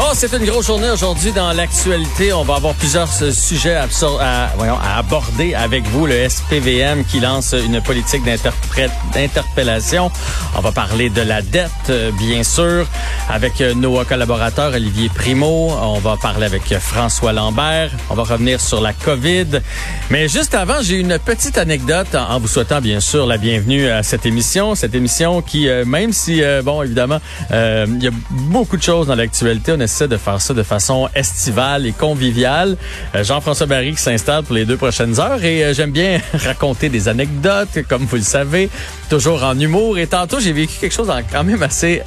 Oh, c'est une grosse journée aujourd'hui dans l'actualité. On va avoir plusieurs euh, sujets à, voyons, à aborder avec vous. Le SPVM qui lance une politique d'interpellation. On va parler de la dette, euh, bien sûr, avec euh, nos collaborateurs Olivier Primo. On va parler avec François Lambert. On va revenir sur la COVID. Mais juste avant, j'ai une petite anecdote en vous souhaitant bien sûr la bienvenue à cette émission. Cette émission qui, même si, bon, évidemment, il y a beaucoup de choses dans l'actualité, de faire ça de façon estivale et conviviale. Euh, Jean-François Barry qui s'installe pour les deux prochaines heures et euh, j'aime bien raconter des anecdotes, comme vous le savez, toujours en humour. Et tantôt, j'ai vécu quelque chose quand même assez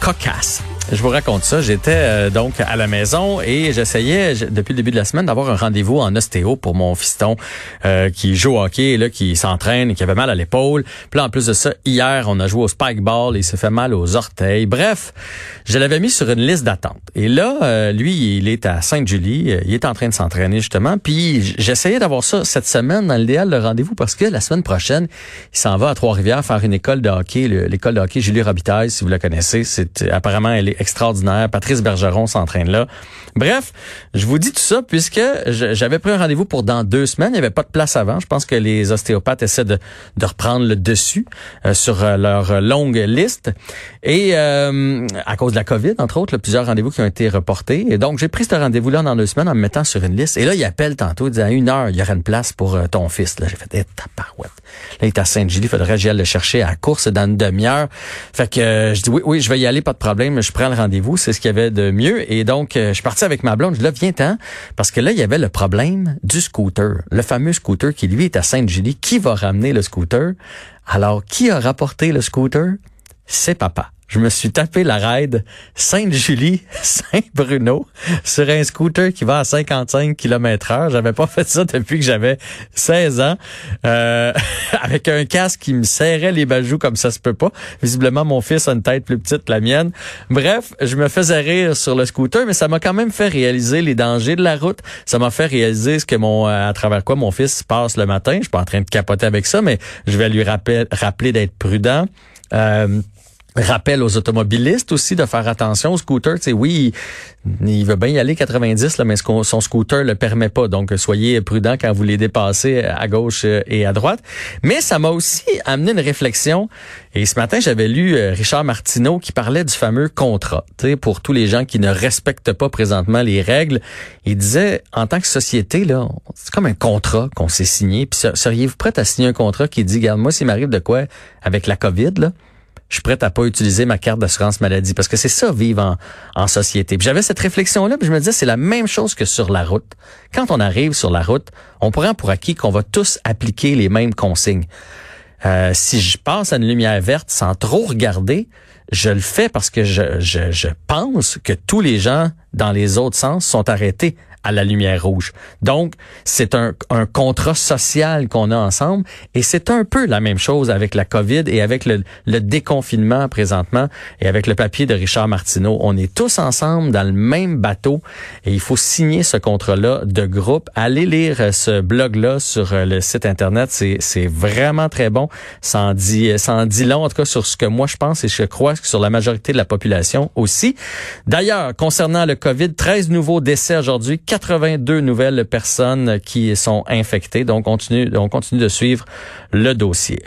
cocasse. Je vous raconte ça. J'étais euh, donc à la maison et j'essayais je- depuis le début de la semaine d'avoir un rendez-vous en ostéo pour mon fiston euh, qui joue au hockey, là, qui s'entraîne qui avait mal à l'épaule. Puis là, en plus de ça, hier, on a joué au spike ball et il s'est fait mal aux orteils. Bref, je l'avais mis sur une liste d'attente. Et là, euh, lui, il est à Sainte-Julie. Il est en train de s'entraîner justement. Puis j'essayais d'avoir ça cette semaine dans l'idéal le rendez-vous parce que la semaine prochaine, il s'en va à Trois-Rivières faire une école de hockey, le- l'école de hockey Julie Robitaille, si vous la connaissez. C'est apparemment elle est extraordinaire. Patrice Bergeron s'entraîne là. Bref, je vous dis tout ça puisque j'avais pris un rendez-vous pour dans deux semaines. Il n'y avait pas de place avant. Je pense que les ostéopathes essaient de, reprendre le dessus euh, sur euh, leur longue liste. Et euh, à cause de la COVID, entre autres, plusieurs rendez-vous qui ont été reportés. Et donc, j'ai pris ce rendez-vous-là dans deux semaines en me mettant sur une liste. Et là, il appelle tantôt, il dit à une heure, il y aurait une place pour euh, ton fils. Là, j'ai fait, eh, tabarouette. Là, il est à Sainte-Julie, faudrait que j'aille le chercher à la course dans une demi-heure. Fait que euh, je dis, oui, oui, je vais y aller, pas de problème. Je le rendez-vous, c'est ce qu'il y avait de mieux. Et donc, euh, je suis parti avec ma blonde. Je là, viens-t'en. Parce que là, il y avait le problème du scooter. Le fameux scooter qui, lui, est à Sainte-Julie. Qui va ramener le scooter? Alors, qui a rapporté le scooter? C'est papa. Je me suis tapé la ride Sainte-Julie, Saint-Bruno sur un scooter qui va à 55 km heure. J'avais pas fait ça depuis que j'avais 16 ans. Euh, avec un casque qui me serrait les bajoux comme ça se peut pas. Visiblement, mon fils a une tête plus petite que la mienne. Bref, je me faisais rire sur le scooter, mais ça m'a quand même fait réaliser les dangers de la route. Ça m'a fait réaliser ce que mon, euh, à travers quoi mon fils passe le matin. Je suis pas en train de capoter avec ça, mais je vais lui rappeler, rappeler d'être prudent. Euh, Rappel aux automobilistes aussi de faire attention scooter. Tu sais, oui, il, veut bien y aller 90, là, mais son scooter le permet pas. Donc, soyez prudent quand vous les dépassez à gauche et à droite. Mais ça m'a aussi amené une réflexion. Et ce matin, j'avais lu euh, Richard Martineau qui parlait du fameux contrat. Tu pour tous les gens qui ne respectent pas présentement les règles, il disait, en tant que société, là, c'est comme un contrat qu'on s'est signé. Puis ser- seriez-vous prêt à signer un contrat qui dit, regarde, moi, s'il m'arrive de quoi avec la COVID, là, je suis prête à pas utiliser ma carte d'assurance maladie parce que c'est ça vivre en, société. J'avais cette réflexion là, puis je me disais c'est la même chose que sur la route. Quand on arrive sur la route, on prend pour acquis qu'on va tous appliquer les mêmes consignes. Euh, si je passe à une lumière verte sans trop regarder, je le fais parce que je pense que tous les gens dans les autres sens sont arrêtés à la lumière rouge. Donc, c'est un, un contrat social qu'on a ensemble et c'est un peu la même chose avec la COVID et avec le, le déconfinement présentement et avec le papier de Richard Martineau. On est tous ensemble dans le même bateau et il faut signer ce contrat-là de groupe. Allez lire euh, ce blog-là sur euh, le site Internet. C'est, vraiment très bon. Ça en, dit, ça en dit long, en tout cas, sur ce que moi je pense et je crois que sur la majorité de la population aussi. D'ailleurs, concernant le COVID, 13 nouveaux décès aujourd'hui, 82 nouvelles personnes qui sont infectées. Donc, continue, on continue de suivre le dossier.